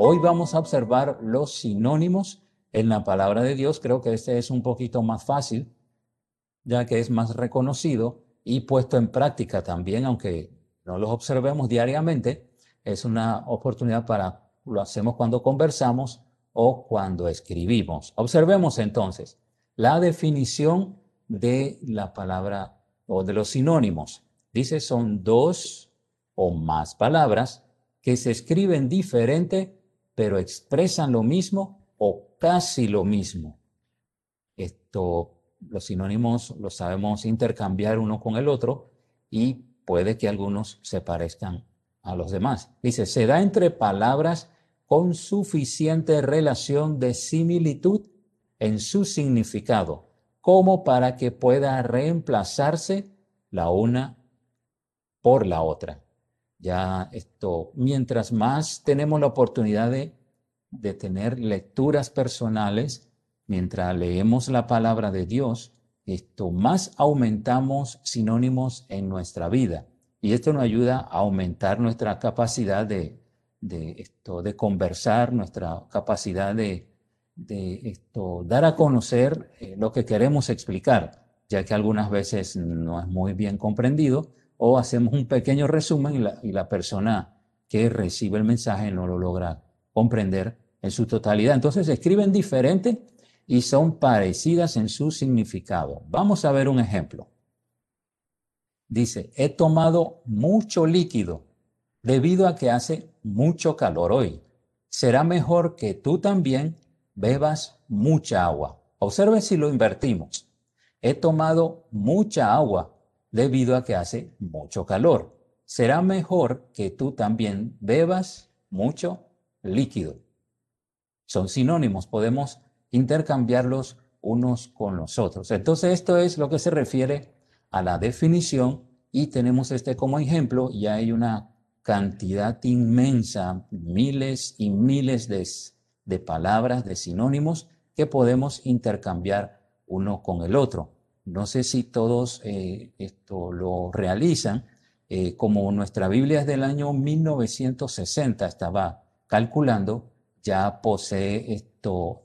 Hoy vamos a observar los sinónimos en la palabra de Dios. Creo que este es un poquito más fácil, ya que es más reconocido y puesto en práctica también, aunque no los observemos diariamente. Es una oportunidad para, lo hacemos cuando conversamos o cuando escribimos. Observemos entonces la definición de la palabra o de los sinónimos. Dice, son dos o más palabras que se escriben diferente, pero expresan lo mismo o casi lo mismo. Esto, los sinónimos los sabemos intercambiar uno con el otro y puede que algunos se parezcan a los demás. Dice, se da entre palabras con suficiente relación de similitud en su significado, como para que pueda reemplazarse la una por la otra. Ya esto, mientras más tenemos la oportunidad de, de tener lecturas personales, mientras leemos la palabra de Dios, esto más aumentamos sinónimos en nuestra vida. Y esto nos ayuda a aumentar nuestra capacidad de, esto, de conversar, nuestra capacidad de, de esto, dar a conocer eh, lo que queremos explicar, ya que algunas veces no es muy bien comprendido o hacemos un pequeño resumen y la, persona que recibe el mensaje no lo logra comprender en su totalidad. Entonces escriben diferente y son parecidas en su significado. Vamos a ver un ejemplo. Dice, he tomado mucho líquido debido a que hace mucho calor hoy. Será mejor que tú también bebas mucha agua. Observe si lo invertimos. He tomado mucha agua debido a que hace mucho calor. Será mejor que tú también bebas mucho líquido. Son sinónimos, podemos intercambiarlos unos con los otros. Entonces esto es lo que se refiere a la definición y tenemos este como ejemplo y hay una cantidad inmensa, miles y miles de, de palabras, de sinónimos que podemos intercambiar uno con el otro. No sé si todos eh, esto lo realizan. Eh, como nuestra Biblia es del año 1960, estaba calculando, ya posee esto,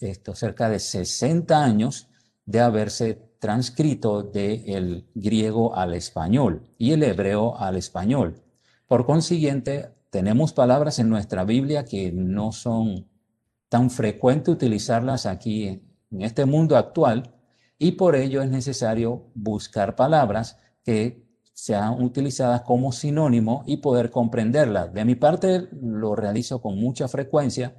esto cerca de 60 años de haberse transcrito del griego al español y el hebreo al español. Por consiguiente, tenemos palabras en nuestra Biblia que no son tan frecuentes utilizarlas aquí en este mundo actual, y por ello es necesario buscar palabras que sean utilizadas como sinónimo y poder comprenderlas. De mi parte lo realizo con mucha frecuencia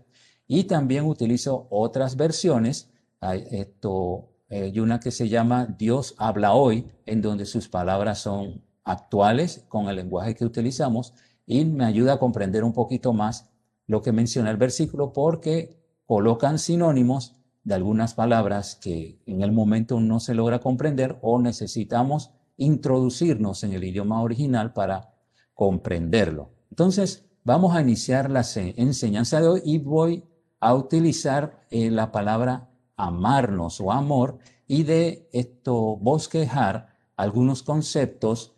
y también utilizo otras versiones. Hay, esto, hay una que se llama Dios habla hoy, en donde sus palabras son actuales con el lenguaje que utilizamos y me ayuda a comprender un poquito más lo que menciona el versículo porque colocan sinónimos de algunas palabras que en el momento no se logra comprender o necesitamos introducirnos en el idioma original para comprenderlo. Entonces, vamos a iniciar la enseñanza de hoy y voy a utilizar eh, la palabra amarnos o amor y de esto bosquejar algunos conceptos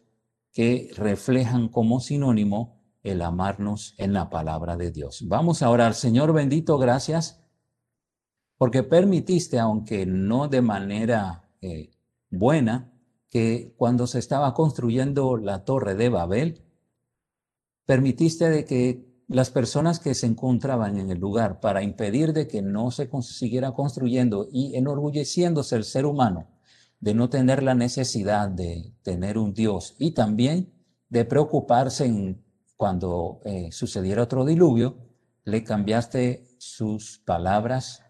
que reflejan como sinónimo el amarnos en la palabra de Dios. Vamos a orar. Señor bendito, gracias porque permitiste, aunque no de manera eh, buena, que cuando se estaba construyendo la torre de Babel, permitiste de que las personas que se encontraban en el lugar para impedir de que no se siguiera construyendo y enorgulleciéndose el ser humano de no tener la necesidad de tener un Dios y también de preocuparse cuando eh, sucediera otro diluvio, le cambiaste sus palabras,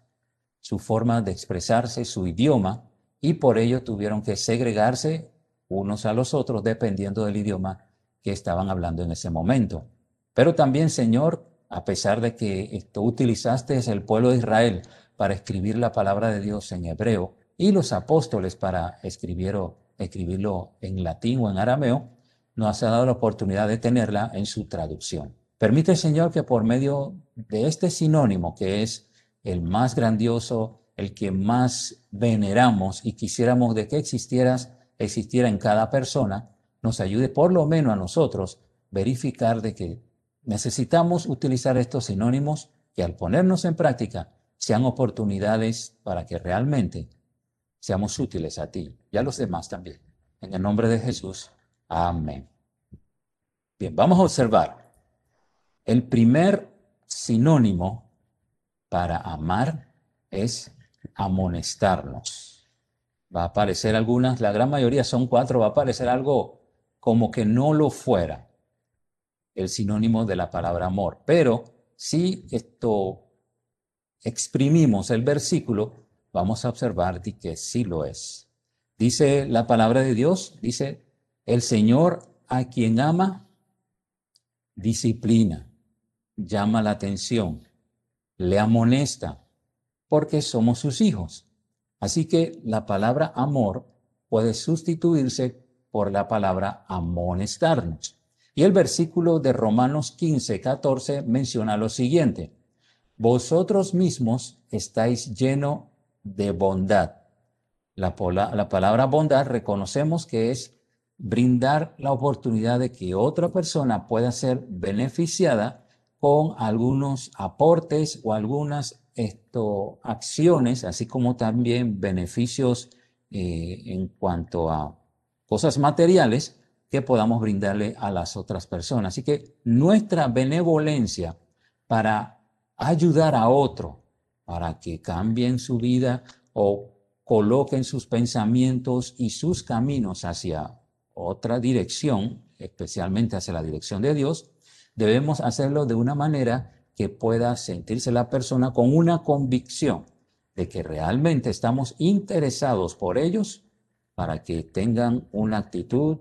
su forma de expresarse, su idioma, y por ello tuvieron que segregarse unos a los otros dependiendo del idioma que estaban hablando en ese momento. Pero también, Señor, a pesar de que tú utilizaste el pueblo de Israel para escribir la palabra de Dios en hebreo y los apóstoles para escribirlo en latín o en arameo, nos ha dado la oportunidad de tenerla en su traducción. Permite, Señor, que por medio de este sinónimo que es el más grandioso, el que más veneramos y quisiéramos de que existieras, existiera en cada persona, nos ayude por lo menos a nosotros verificar de que necesitamos utilizar estos sinónimos que al ponernos en práctica sean oportunidades para que realmente seamos útiles a ti y a los demás también. En el nombre de Jesús, amén. Bien, vamos a observar. El primer sinónimo para amar es amonestarnos. Va a aparecer algunas, la gran mayoría son cuatro, va a aparecer algo como que no lo fuera el sinónimo de la palabra amor. Pero si esto exprimimos el versículo, vamos a observar que sí lo es. Dice la palabra de Dios, dice, el Señor a quien ama, disciplina, llama la atención, le amonesta, porque somos sus hijos. Así que la palabra amor puede sustituirse por la palabra amonestarnos. Y el versículo de Romanos 15, 14 menciona lo siguiente, vosotros mismos estáis lleno de bondad. La, la, palabra bondad reconocemos que es brindar la oportunidad de que otra persona pueda ser beneficiada con algunos aportes o algunas esto, acciones, así como también beneficios eh, en cuanto a cosas materiales que podamos brindarle a las otras personas. Así que nuestra benevolencia para ayudar a otro, para que cambien su vida o coloquen sus pensamientos y sus caminos hacia otra dirección, especialmente hacia la dirección de Dios, debemos hacerlo de una manera que pueda sentirse la persona con una convicción de que realmente estamos interesados por ellos para que tengan una actitud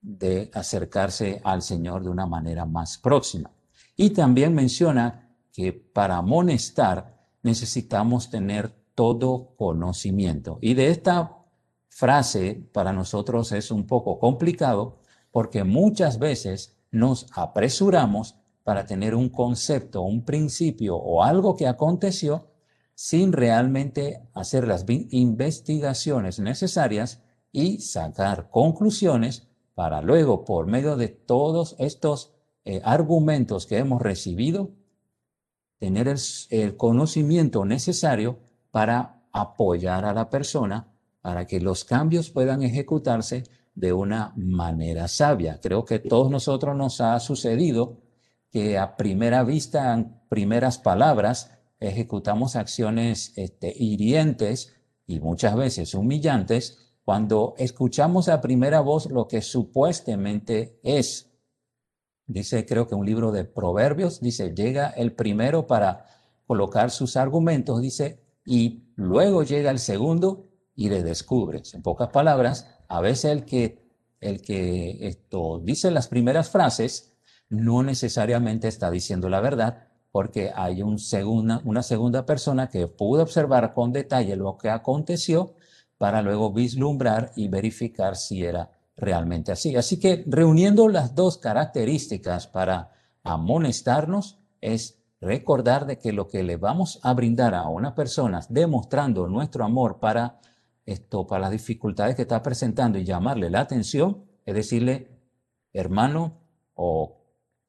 de acercarse al Señor de una manera más próxima. Y también menciona que para amonestar necesitamos tener todo conocimiento. Y de esta frase para nosotros es un poco complicado porque muchas veces nos apresuramos para tener un concepto, un principio o algo que aconteció sin realmente hacer las investigaciones necesarias y sacar conclusiones para luego, por medio de todos estos eh, argumentos que hemos recibido, tener el, conocimiento necesario para apoyar a la persona para que los cambios puedan ejecutarse de una manera sabia. Creo que todos nosotros nos ha sucedido que a primera vista, en primeras palabras, ejecutamos acciones este, hirientes y muchas veces humillantes cuando escuchamos a primera voz lo que supuestamente es. Dice, creo que un libro de Proverbios, dice, llega el primero para colocar sus argumentos, dice, y luego llega el segundo y le descubres. En pocas palabras, a veces el que, el que esto dice las primeras frases no necesariamente está diciendo la verdad, porque hay una segunda persona que pudo observar con detalle lo que aconteció para luego vislumbrar y verificar si era realmente así. Así que reuniendo las dos características para amonestarnos es recordar de que lo que le vamos a brindar a una persona demostrando nuestro amor para esto, para las dificultades que está presentando y llamarle la atención, es decirle, hermano o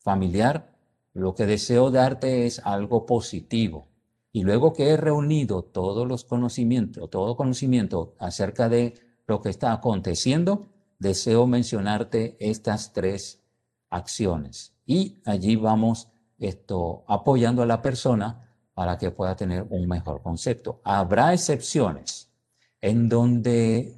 familiar, lo que deseo darte es algo positivo, y luego que he reunido todos los conocimientos, todo conocimiento acerca de lo que está aconteciendo, deseo mencionarte estas tres acciones. Y allí vamos esto apoyando a la persona para que pueda tener un mejor concepto. Habrá excepciones en donde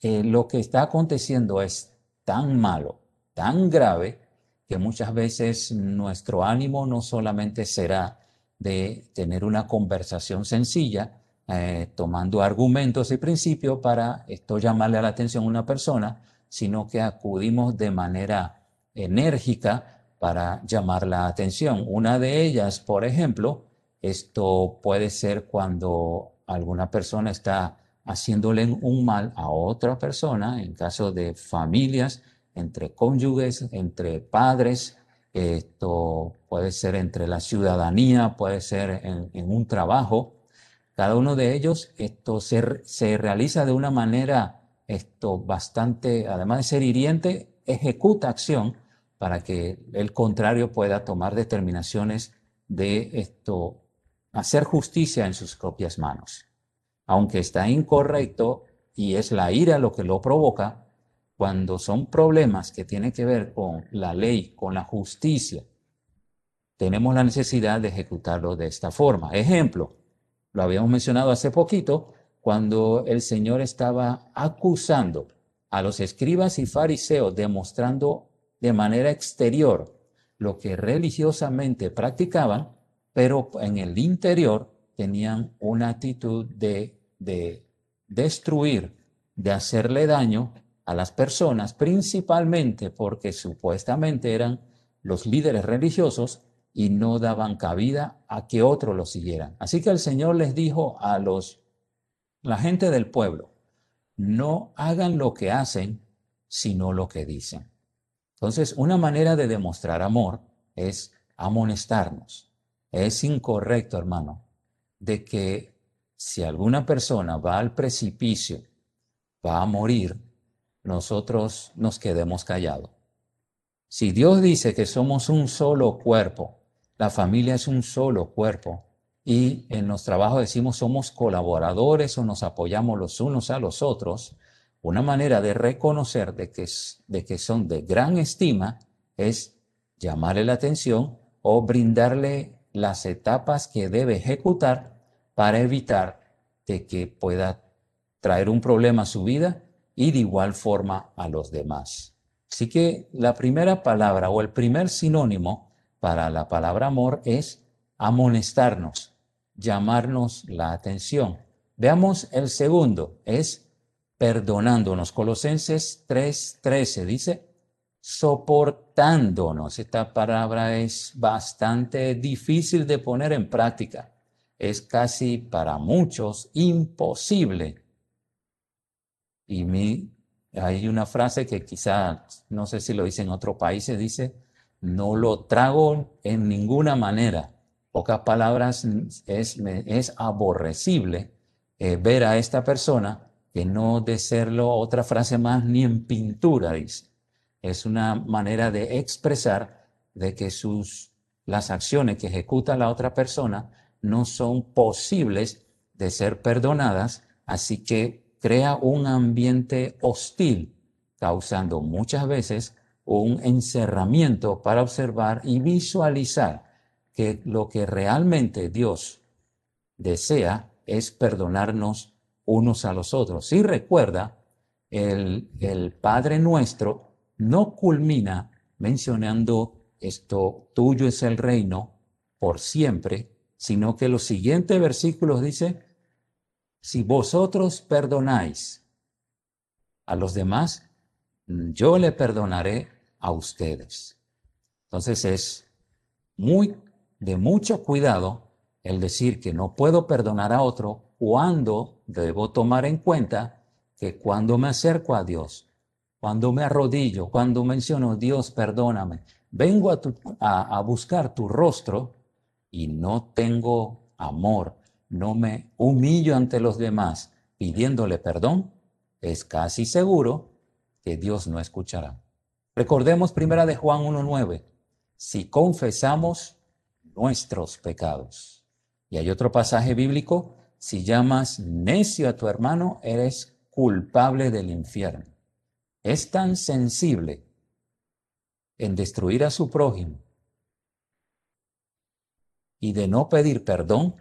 eh, lo que está aconteciendo es tan malo, tan grave, que muchas veces nuestro ánimo no solamente será de tener una conversación sencilla, eh, tomando argumentos y principios para esto llamarle la atención a una persona, sino que acudimos de manera enérgica para llamar la atención. Una de ellas, por ejemplo, esto puede ser cuando alguna persona está haciéndole un mal a otra persona, en caso de familias, entre cónyuges, entre padres, esto puede ser entre la ciudadanía, puede ser en, un trabajo. Cada uno de ellos esto se, realiza de una manera esto bastante, además de ser hiriente, ejecuta acción para que el contrario pueda tomar determinaciones de esto, hacer justicia en sus propias manos. Aunque está incorrecto y es la ira lo que lo provoca, cuando son problemas que tienen que ver con la ley, con la justicia, tenemos la necesidad de ejecutarlo de esta forma. Ejemplo, lo habíamos mencionado hace poquito, cuando el Señor estaba acusando a los escribas y fariseos, demostrando de manera exterior lo que religiosamente practicaban, pero en el interior tenían una actitud de, de destruir, de hacerle daño a las personas, principalmente porque supuestamente eran los líderes religiosos y no daban cabida a que otros lo siguieran. Así que el Señor les dijo a los la gente del pueblo, no hagan lo que hacen, sino lo que dicen. Entonces, una manera de demostrar amor es amonestarnos. Es incorrecto, hermano, de que si alguna persona va al precipicio, va a morir, nosotros nos quedemos callados. Si Dios dice que somos un solo cuerpo, la familia es un solo cuerpo, y en los trabajos decimos somos colaboradores o nos apoyamos los unos a los otros, una manera de reconocer de que, de que son de gran estima es llamarle la atención o brindarle las etapas que debe ejecutar para evitar de que pueda traer un problema a su vida y de igual forma a los demás. Así que la primera palabra o el primer sinónimo para la palabra amor es amonestarnos, llamarnos la atención. Veamos el segundo, es perdonándonos. Colosenses 3:13 dice, soportándonos. Esta palabra es bastante difícil de poner en práctica. Es casi para muchos imposible. Y mi, hay una frase que quizá, no sé si lo dice en otro país, dice, no lo trago en ninguna manera. Pocas palabras, es, es aborrecible eh, ver a esta persona que no de serlo otra frase más ni en pintura, dice. Es una manera de expresar de que sus, las acciones que ejecuta la otra persona no son posibles de ser perdonadas, así que crea un ambiente hostil, causando muchas veces un encerramiento para observar y visualizar que lo que realmente Dios desea es perdonarnos unos a los otros. Y recuerda, el, el Padre nuestro no culmina mencionando esto, tuyo es el reino por siempre, sino que los siguientes versículos dice, si vosotros perdonáis a los demás, yo le perdonaré a ustedes. Entonces es muy de mucho cuidado el decir que no puedo perdonar a otro cuando debo tomar en cuenta que cuando me acerco a Dios, cuando me arrodillo, cuando menciono Dios, perdóname, vengo a, a buscar tu rostro y no tengo amor, no me humillo ante los demás pidiéndole perdón, es casi seguro que Dios no escuchará. Recordemos primera de Juan 1.9, si confesamos nuestros pecados. Y hay otro pasaje bíblico, si llamas necio a tu hermano, eres culpable del infierno. Es tan sensible en destruir a su prójimo y de no pedir perdón,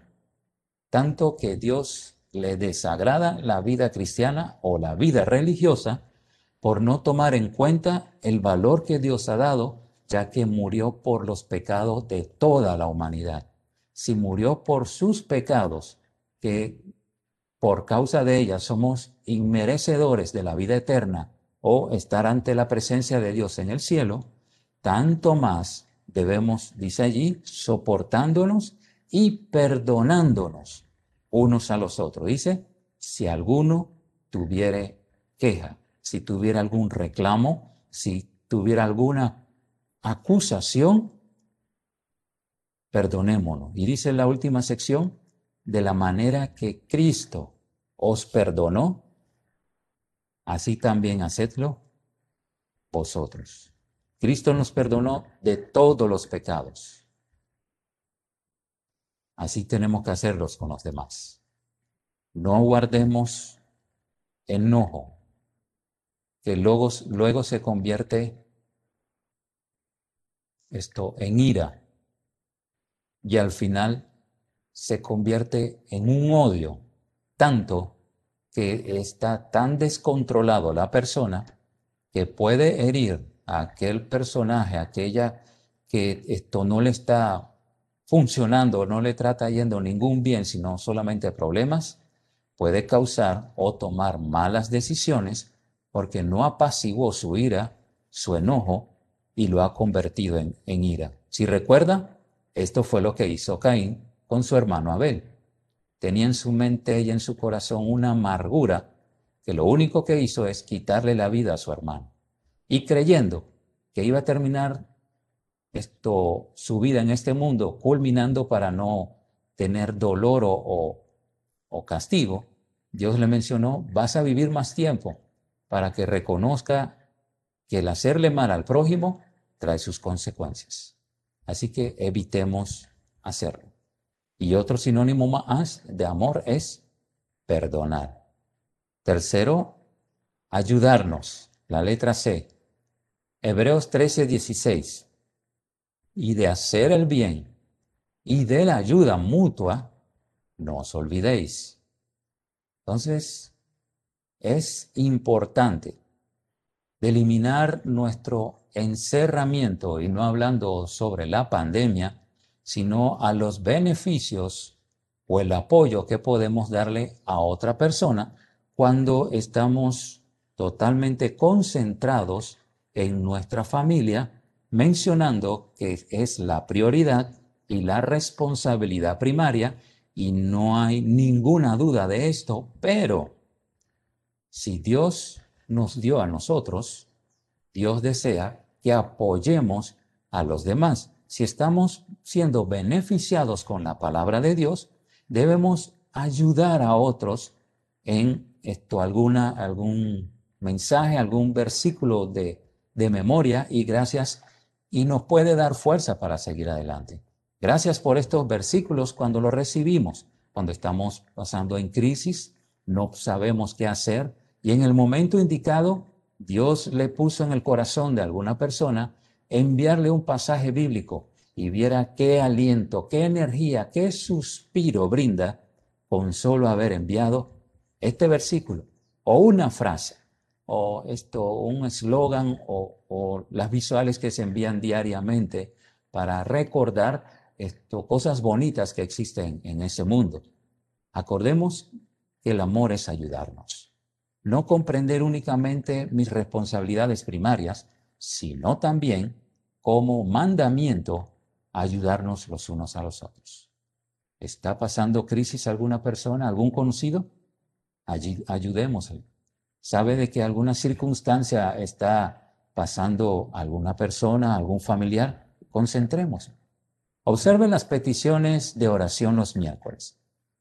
tanto que Dios le desagrada la vida cristiana o la vida religiosa por no tomar en cuenta el valor que Dios ha dado ya que murió por los pecados de toda la humanidad. Si murió por sus pecados, que por causa de ellas somos inmerecedores de la vida eterna o estar ante la presencia de Dios en el cielo, tanto más debemos, dice allí, soportándonos y perdonándonos unos a los otros. Dice, si alguno tuviere queja, si tuviera algún reclamo, si tuviera alguna acusación, perdonémonos. Y dice la última sección, de la manera que Cristo os perdonó, así también hacedlo vosotros. Cristo nos perdonó de todos los pecados. Así tenemos que hacerlos con los demás. No guardemos enojo, que luego, luego se convierte esto en ira y al final se convierte en un odio, tanto que está tan descontrolado la persona que puede herir a aquel personaje, aquella que esto no le está funcionando, no le trata yendo ningún bien, sino solamente problemas, puede causar o tomar malas decisiones porque no apaciguó su ira, su enojo y lo ha convertido en, en ira. Si recuerda, esto fue lo que hizo Caín con su hermano Abel. Tenía en su mente y en su corazón una amargura que lo único que hizo es quitarle la vida a su hermano. Y creyendo que iba a terminar esto, su vida en este mundo, culminando para no tener dolor o, castigo, Dios le mencionó, vas a vivir más tiempo para que reconozca que el hacerle mal al prójimo trae sus consecuencias. Así que evitemos hacerlo. Y otro sinónimo más de amor es perdonar. Tercero, ayudarnos. La letra C. Hebreos 13, 16. Y de hacer el bien y de la ayuda mutua, no os olvidéis. Entonces, es importante eliminar nuestro encerramiento, y no hablando sobre la pandemia, sino a los beneficios o el apoyo que podemos darle a otra persona cuando estamos totalmente concentrados en nuestra familia, mencionando que es la prioridad y la responsabilidad primaria, y no hay ninguna duda de esto, pero si Dios nos dio a nosotros, Dios desea que apoyemos a los demás. Si estamos siendo beneficiados con la palabra de Dios, debemos ayudar a otros en esto, alguna, algún mensaje, algún versículo de, de memoria y gracias, y nos puede dar fuerza para seguir adelante. Gracias por estos versículos cuando los recibimos, cuando estamos pasando en crisis, no sabemos qué hacer y en el momento indicado Dios le puso en el corazón de alguna persona enviarle un pasaje bíblico y viera qué aliento, qué energía, qué suspiro brinda con solo haber enviado este versículo o una frase o esto, un eslogan o, o, las visuales que se envían diariamente para recordar esto, cosas bonitas que existen en ese mundo. Acordemos que el amor es ayudarnos no comprender únicamente mis responsabilidades primarias, sino también como mandamiento ayudarnos los unos a los otros. ¿Está pasando crisis alguna persona, algún conocido? Allí ayudémosle. ¿Sabe de que alguna circunstancia está pasando alguna persona, algún familiar? Concentremos. Observen las peticiones de oración los miércoles.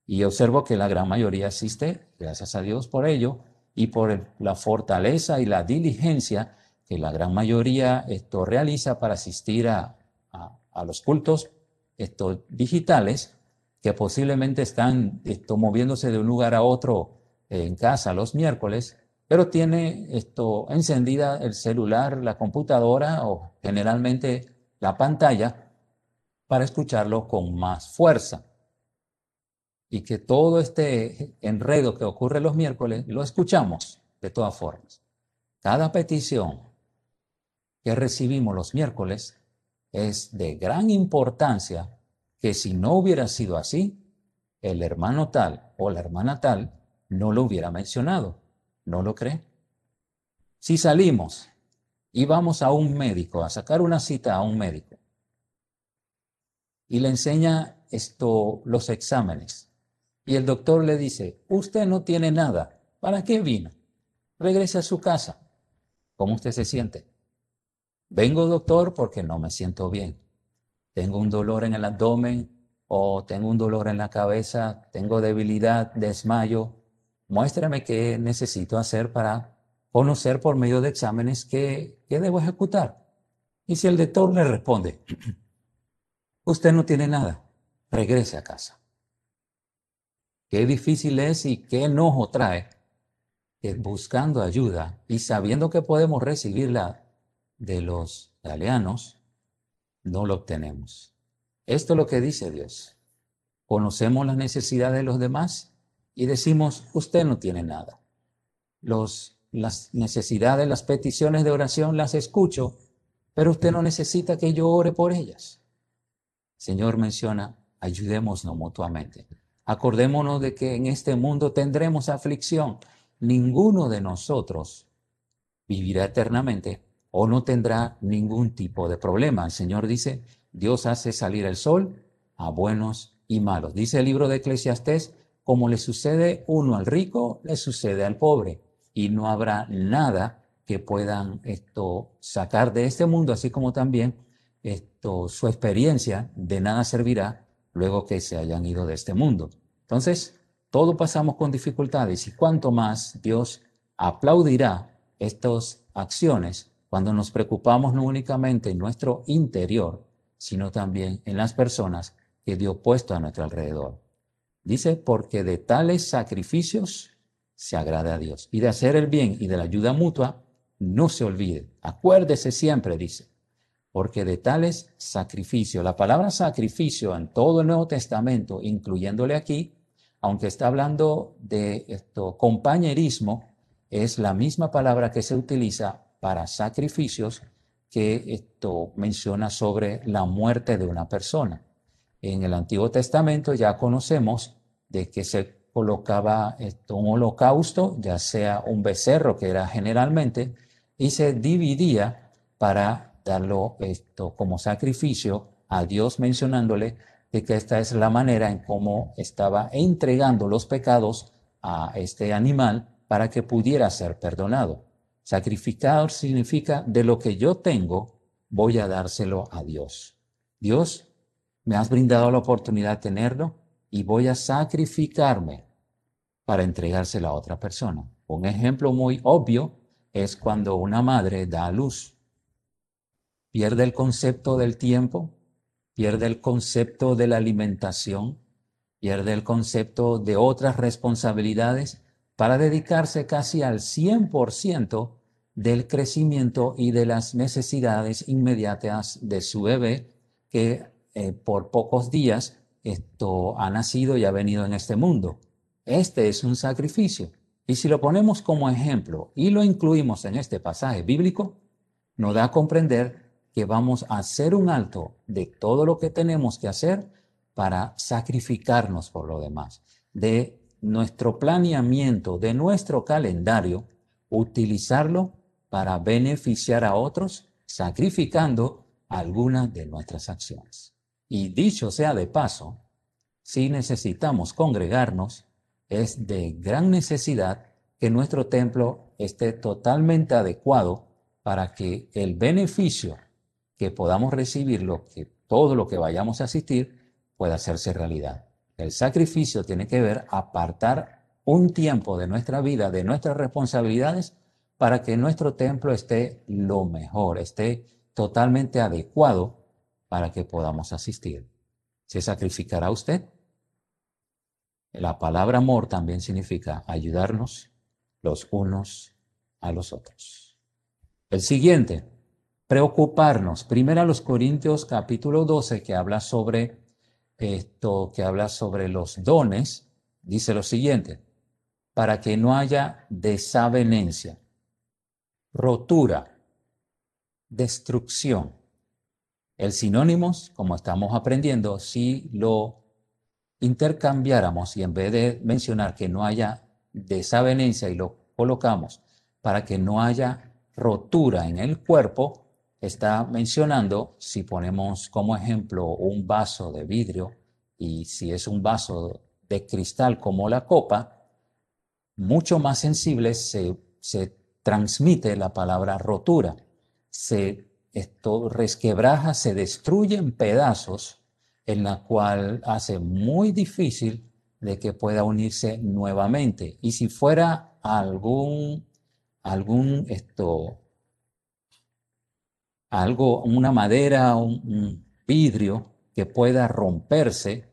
Y observo que la gran mayoría asiste, gracias a Dios por ello, y por la fortaleza y la diligencia que la gran mayoría esto realiza para asistir a, los cultos estos digitales que posiblemente están esto, moviéndose de un lugar a otro en casa los miércoles, pero tiene esto encendida el celular, la computadora o generalmente la pantalla para escucharlo con más fuerza y que todo este enredo que ocurre los miércoles lo escuchamos de todas formas. Cada petición que recibimos los miércoles es de gran importancia que si no hubiera sido así, el hermano tal o la hermana tal no lo hubiera mencionado. ¿No lo cree? Si salimos y vamos a un médico, a sacar una cita a un médico, y le enseña esto, los exámenes, y el doctor le dice, usted no tiene nada, ¿para qué vino? Regrese a su casa. ¿Cómo usted se siente? Vengo, doctor, porque no me siento bien. Tengo un dolor en el abdomen o tengo un dolor en la cabeza, tengo debilidad, desmayo. Muéstrame qué necesito hacer para conocer por medio de exámenes qué, qué debo ejecutar. Y si el doctor le responde, usted no tiene nada, regrese a casa. Qué difícil es y qué enojo trae que buscando ayuda y sabiendo que podemos recibirla de los galeanos, no lo obtenemos. Esto es lo que dice Dios. Conocemos las necesidades de los demás y decimos, usted no tiene nada. Las necesidades, las peticiones de oración las escucho, pero usted no necesita que yo ore por ellas. Señor menciona, ayudémonos mutuamente. Acordémonos de que en este mundo tendremos aflicción. Ninguno de nosotros vivirá eternamente o no tendrá ningún tipo de problema. El Señor dice, Dios hace salir el sol a buenos y malos. Dice el libro de Eclesiastés, como le sucede uno al rico, le sucede al pobre. Y no habrá nada que puedan esto sacar de este mundo, así como también esto, su experiencia de nada servirá luego que se hayan ido de este mundo. Entonces, todo pasamos con dificultades y cuanto más Dios aplaudirá estas acciones cuando nos preocupamos no únicamente en nuestro interior, sino también en las personas que Dios puesto a nuestro alrededor. Dice, porque de tales sacrificios se agrada a Dios. Y de hacer el bien y de la ayuda mutua, no se olvide. Acuérdese siempre, dice, porque de tales sacrificios, la palabra sacrificio en todo el Nuevo Testamento, incluyéndole aquí, aunque está hablando de esto, compañerismo, es la misma palabra que se utiliza para sacrificios que esto menciona sobre la muerte de una persona. En el Antiguo Testamento ya conocemos de que se colocaba esto, un holocausto, ya sea un becerro que era generalmente, y se dividía para darlo esto como sacrificio a Dios mencionándole de que esta es la manera en cómo estaba entregando los pecados a este animal para que pudiera ser perdonado. Sacrificar significa de lo que yo tengo, voy a dárselo a Dios. Dios me has brindado la oportunidad de tenerlo y voy a sacrificarme para entregárselo a otra persona. Un ejemplo muy obvio es cuando una madre da a luz. Pierde el concepto del tiempo, pierde el concepto de la alimentación, pierde el concepto de otras responsabilidades para dedicarse casi al 100% del crecimiento y de las necesidades inmediatas de su bebé que eh, por pocos días esto ha nacido y ha venido en este mundo. Este es un sacrificio. Y si lo ponemos como ejemplo y lo incluimos en este pasaje bíblico, nos da a comprender que vamos a hacer un alto de todo lo que tenemos que hacer para sacrificarnos por lo demás, de nuestro planeamiento, de nuestro calendario, utilizarlo para beneficiar a otros, sacrificando algunas de nuestras acciones. Y dicho sea de paso, si necesitamos congregarnos, es de gran necesidad que nuestro templo esté totalmente adecuado para que el beneficio que podamos recibir, lo que, todo lo que vayamos a asistir, pueda hacerse realidad. El sacrificio tiene que ver apartar un tiempo de nuestra vida, de nuestras responsabilidades, para que nuestro templo esté lo mejor, esté totalmente adecuado para que podamos asistir. ¿Se sacrificará usted? La palabra amor también significa ayudarnos los unos a los otros. El siguiente, preocuparnos. Primero a los Corintios capítulo 12 que habla sobre esto, que habla sobre los dones, dice lo siguiente, para que no haya desavenencia, rotura, destrucción el sinónimos, como estamos aprendiendo, si lo intercambiáramos y en vez de mencionar que no haya desavenencia y lo colocamos para que no haya rotura en el cuerpo, está mencionando, si ponemos como ejemplo un vaso de vidrio y si es un vaso de cristal como la copa, mucho más sensible se, se transmite la palabra rotura. Se esto resquebraja, se destruye en pedazos, en la cual hace muy difícil de que pueda unirse nuevamente. Y si fuera algún, algún esto, algo, una madera, un, vidrio que pueda romperse,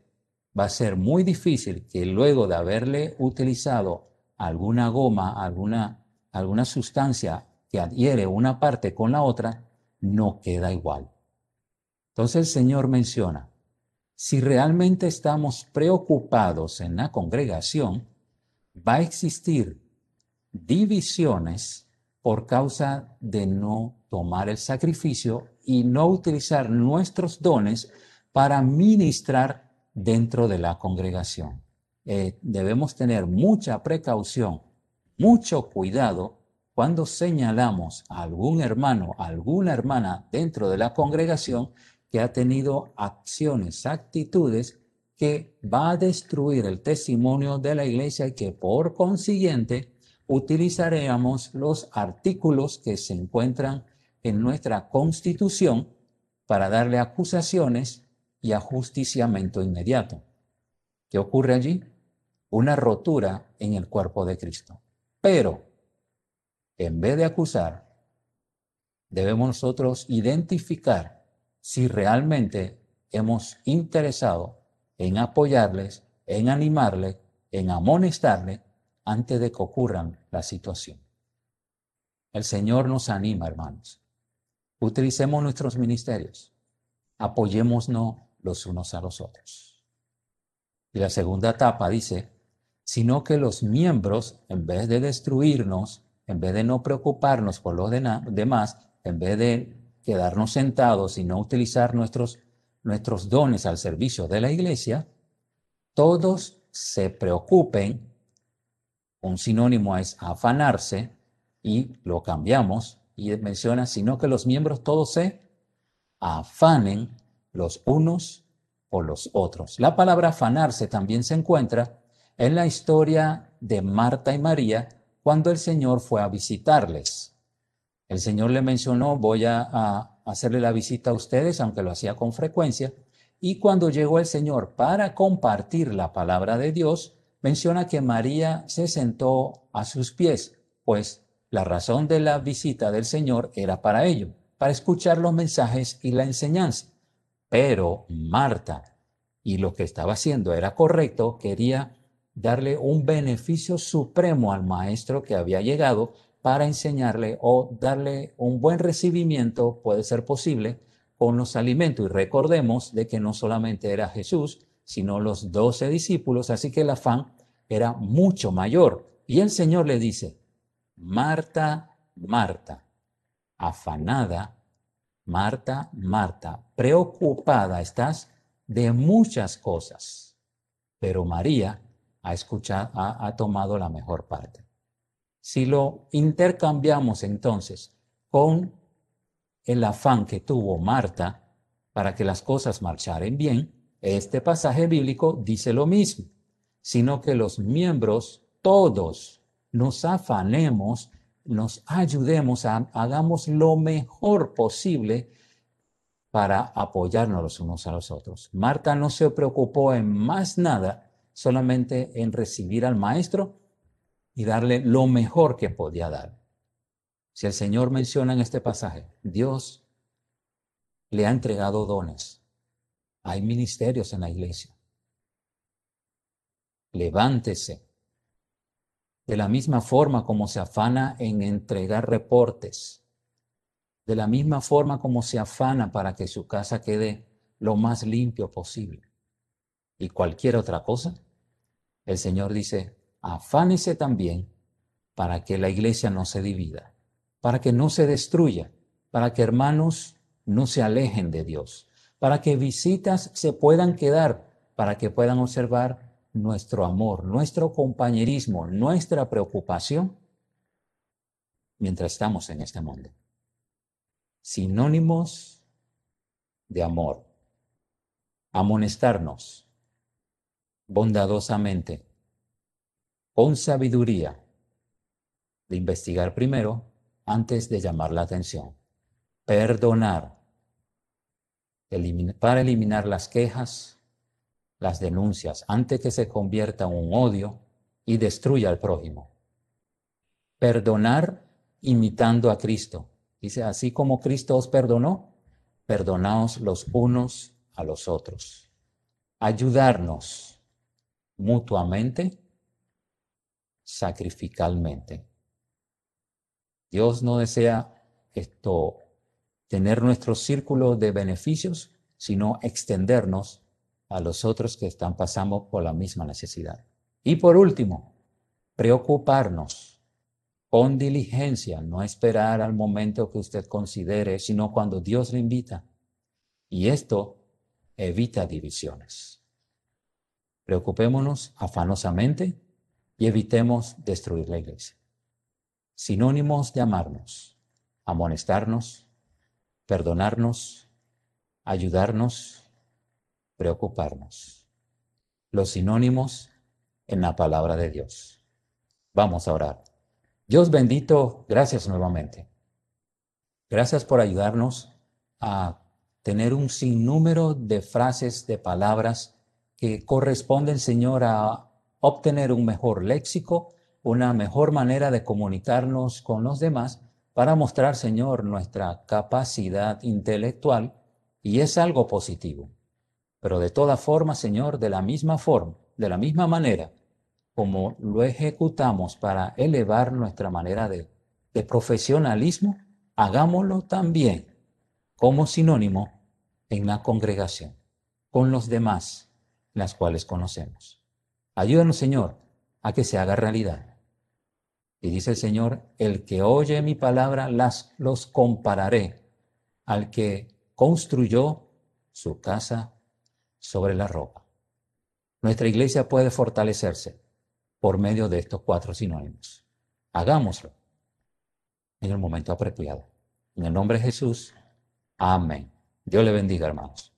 va a ser muy difícil que luego de haberle utilizado alguna goma, alguna, alguna sustancia que adhiere una parte con la otra, no queda igual. Entonces el Señor menciona, si realmente estamos preocupados en la congregación, va a existir divisiones por causa de no tomar el sacrificio y no utilizar nuestros dones para ministrar dentro de la congregación. Eh, debemos tener mucha precaución, mucho cuidado cuando señalamos a algún hermano, a alguna hermana dentro de la congregación que ha tenido acciones, actitudes que va a destruir el testimonio de la iglesia y que por consiguiente utilizaremos los artículos que se encuentran en nuestra constitución para darle acusaciones y ajusticiamiento inmediato. ¿Qué ocurre allí? Una rotura en el cuerpo de Cristo. Pero, en vez de acusar, debemos nosotros identificar si realmente hemos interesado en apoyarles, en animarles, en amonestarle antes de que ocurran la situación. El Señor nos anima, hermanos. Utilicemos nuestros ministerios. Apoyémonos los unos a los otros. Y la segunda etapa dice, sino que los miembros, en vez de destruirnos, en vez de no preocuparnos por los demás, en vez de quedarnos sentados y no utilizar nuestros, nuestros dones al servicio de la iglesia, todos se preocupen, un sinónimo es afanarse, y lo cambiamos, y menciona, sino que los miembros todos se afanen los unos por los otros. La palabra afanarse también se encuentra en la historia de Marta y María cuando el Señor fue a visitarles. El Señor le mencionó, voy a, hacerle la visita a ustedes, aunque lo hacía con frecuencia, y cuando llegó el Señor para compartir la palabra de Dios, menciona que María se sentó a sus pies, pues la razón de la visita del Señor era para ello, para escuchar los mensajes y la enseñanza. Pero Marta, y lo que estaba haciendo era correcto, quería darle un beneficio supremo al maestro que había llegado para enseñarle o darle un buen recibimiento, puede ser posible, con los alimentos. Y recordemos de que no solamente era Jesús, sino los doce discípulos, así que el afán era mucho mayor. Y el Señor le dice, Marta, Marta, afanada Marta, Marta, preocupada estás de muchas cosas, pero María ha escuchado, ha, tomado la mejor parte. Si lo intercambiamos entonces con el afán que tuvo Marta para que las cosas marcharan bien, este pasaje bíblico dice lo mismo, sino que los miembros todos nos afanemos nos ayudemos, hagamos lo mejor posible para apoyarnos los unos a los otros. Marta no se preocupó en más nada, solamente en recibir al maestro y darle lo mejor que podía dar. Si el Señor menciona en este pasaje, Dios le ha entregado dones. Hay ministerios en la iglesia. Levántese, de la misma forma como se afana en entregar reportes, de la misma forma como se afana para que su casa quede lo más limpio posible. Y cualquier otra cosa, el Señor dice, afánese también para que la iglesia no se divida, para que no se destruya, para que hermanos no se alejen de Dios, para que visitas se puedan quedar, para que puedan observar nuestro amor, nuestro compañerismo, nuestra preocupación mientras estamos en este mundo. Sinónimos de amor. Amonestarnos bondadosamente, con sabiduría, de investigar primero antes de llamar la atención. Perdonar, para eliminar las quejas, las denuncias antes que se convierta en un odio y destruya al prójimo. Perdonar imitando a Cristo. Dice, así como Cristo os perdonó, perdonaos los unos a los otros. Ayudarnos mutuamente, sacrificalmente. Dios no desea esto, tener nuestro círculo de beneficios, sino extendernos a los otros que están pasando por la misma necesidad. Y por último, preocuparnos con diligencia, no esperar al momento que usted considere, sino cuando Dios le invita. Y esto evita divisiones. Preocupémonos afanosamente y evitemos destruir la iglesia. Sinónimos de amarnos, amonestarnos, perdonarnos, ayudarnos, preocuparnos. Los sinónimos en la palabra de Dios. Vamos a orar. Dios bendito, gracias nuevamente. Gracias por ayudarnos a tener un sinnúmero de frases, de palabras que corresponden, Señor, a obtener un mejor léxico, una mejor manera de comunicarnos con los demás para mostrar, Señor, nuestra capacidad intelectual y es algo positivo. Pero de toda forma, Señor, de la misma forma, de la misma manera como lo ejecutamos para elevar nuestra manera de, de profesionalismo, hagámoslo también como sinónimo en la congregación, con los demás, las cuales conocemos. Ayúdanos, Señor, a que se haga realidad. Y dice el Señor, el que oye mi palabra, las, los compararé al que construyó su casa sobre la roca. Nuestra iglesia puede fortalecerse por medio de estos cuatro sinónimos. Hagámoslo en el momento apropiado. En el nombre de Jesús. Amén. Dios le bendiga, hermanos.